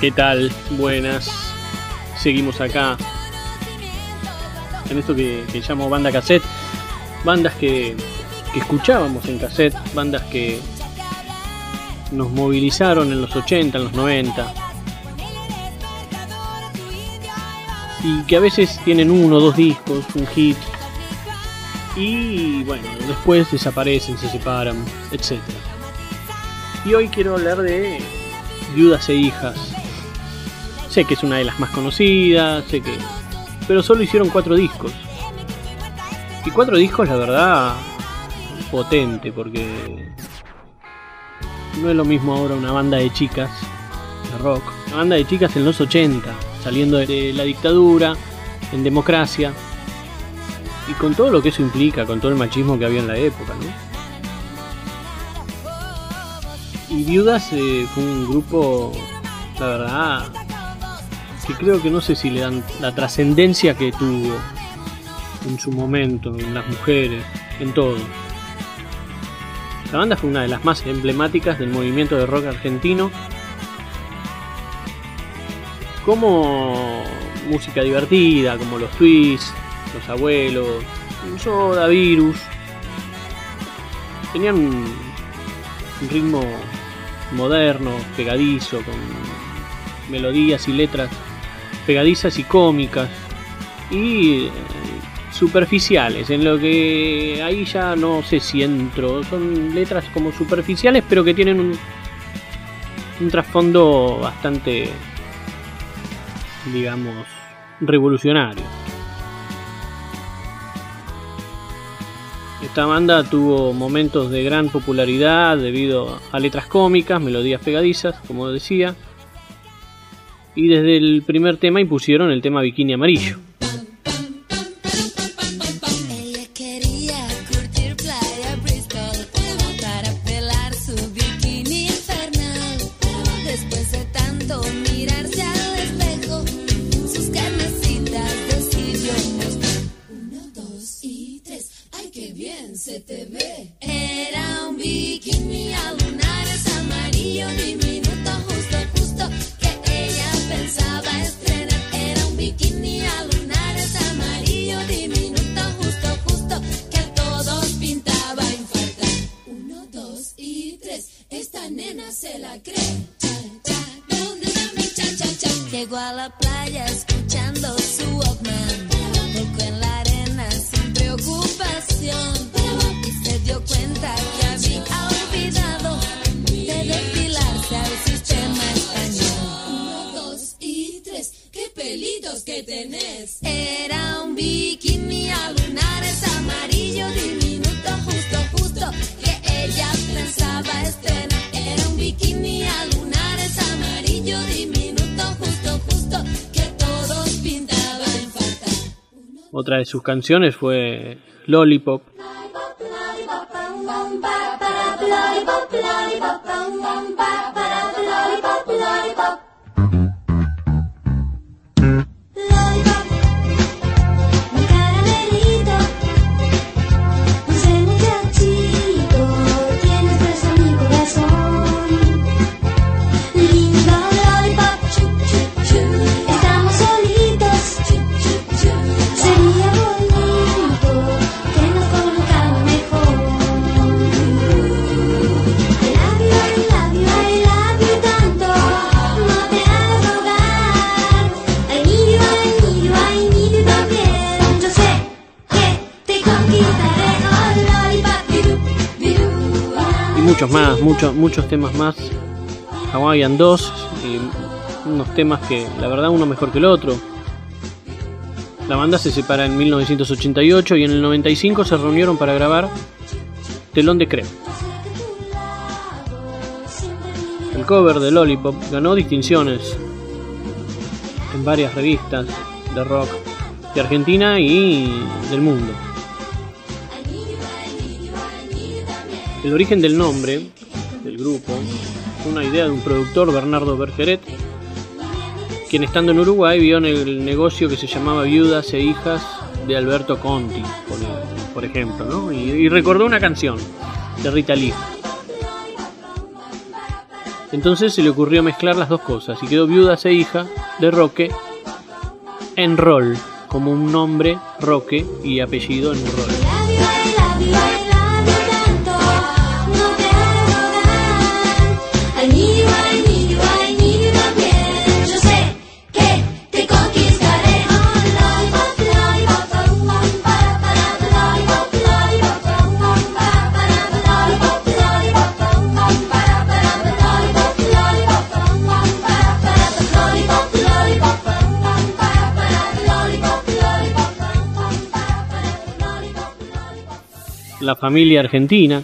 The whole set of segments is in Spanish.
¿Qué tal? Buenas. Seguimos acá en esto que, que llamo banda cassette. Bandas que, que escuchábamos en cassette, bandas que nos movilizaron en los 80, en los 90. Y que a veces tienen uno dos discos, un hit. Y bueno, después desaparecen, se separan, etc. Y hoy quiero hablar de Viudas e Hijas. Sé que es una de las más conocidas, sé que... Pero solo hicieron cuatro discos. Y cuatro discos, la verdad, potente, porque no es lo mismo ahora una banda de chicas de rock. Una banda de chicas en los 80, saliendo de la dictadura, en democracia. Y con todo lo que eso implica, con todo el machismo que había en la época, ¿no? Y Viudas eh, fue un grupo, la verdad, que creo que no sé si le dan la trascendencia que tuvo en su momento, en las mujeres, en todo. La banda fue una de las más emblemáticas del movimiento de rock argentino. Como música divertida, como los twists, los abuelos, Soda, Virus. Tenían un, ritmo moderno, pegadizo, con melodías y letras pegadizas y cómicas. Y superficiales, en lo que ahí ya no sé si entro. Son letras como superficiales, pero que tienen un, un trasfondo bastante, digamos, revolucionario. Esta banda tuvo momentos de gran popularidad debido a letras cómicas, melodías pegadizas, como decía. Y desde el primer tema impusieron el tema Bikini Amarillo. Otra de sus canciones fue Lollipop. Muchos más, muchos, muchos temas más. Hawaiian 2 y unos temas que la verdad uno mejor que el otro. La banda se separa en 1988 y en el 95 se reunieron para grabar Telón de Creme. El cover de Lollipop ganó distinciones en varias revistas de rock de Argentina y del mundo. El origen del nombre del grupo fue una idea de un productor, Bernardo Bergeret, quien estando en Uruguay vio en el negocio que se llamaba Viudas e Hijas de Alberto Conti, por, ejemplo, ¿no? y, recordó una canción de Rita Lee. Entonces se le ocurrió mezclar las dos cosas y quedó Viudas e hija de Roque en Roll, como un nombre Roque y apellido en Roll. La familia argentina,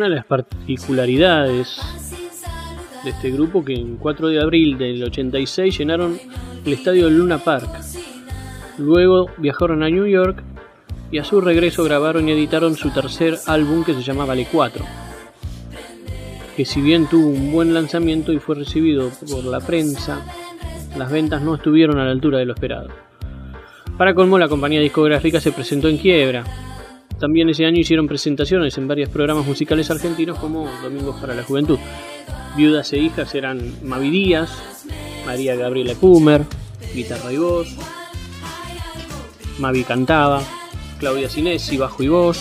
una de las particularidades de este grupo que en 4 de abril del 86 llenaron el estadio Luna Park. Luego viajaron a New York y a su regreso grabaron y editaron su tercer álbum que se llamaba Le 4, que si bien tuvo un buen lanzamiento y fue recibido por la prensa, las ventas no estuvieron a la altura de lo esperado. Para colmo, la compañía discográfica se presentó en quiebra. También ese año hicieron presentaciones en varios programas musicales argentinos como Domingos para la Juventud. Viudas e hijas eran Mavi Díaz, María Gabriela Pumer, guitarra y voz, Mavi cantaba, Claudia Sinesi, bajo y voz,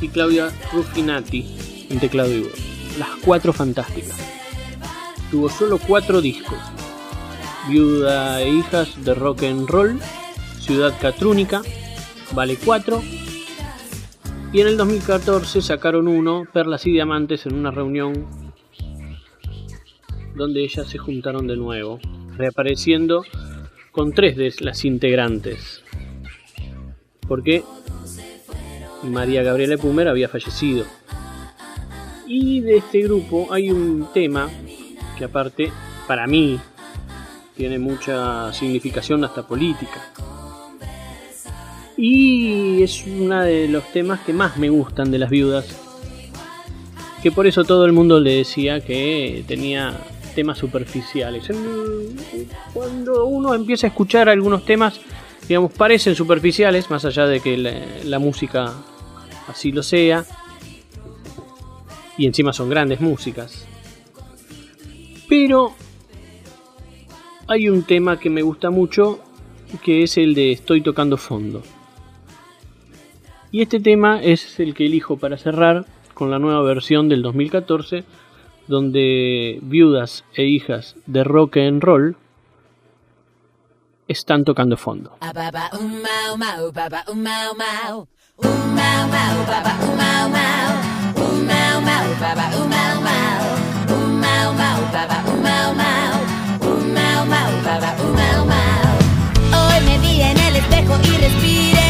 y Claudia Ruffinati en teclado y voz. Las cuatro fantásticas. Tuvo solo cuatro discos. Viuda e hijas de rock and roll, Ciudad Catrúnica, Vale 4 y en el 2014 sacaron uno, Perlas y Diamantes, en una reunión donde ellas se juntaron de nuevo, reapareciendo con tres de las integrantes. Porque María Gabriela Pumer había fallecido. Y de este grupo hay un tema que aparte, para mí, tiene mucha significación hasta política. Y es uno de los temas que más me gustan de las viudas. Que por eso todo el mundo le decía que tenía temas superficiales. Cuando uno empieza a escuchar algunos temas, digamos, parecen superficiales, más allá de que la, la música así lo sea. Y encima son grandes músicas. Pero hay un tema que me gusta mucho, que es el de Estoy tocando fondo. Y este tema es el que elijo para cerrar con la nueva versión del 2014, donde viudas e hijas de rock and roll están tocando fondo. Hoy me el espejo y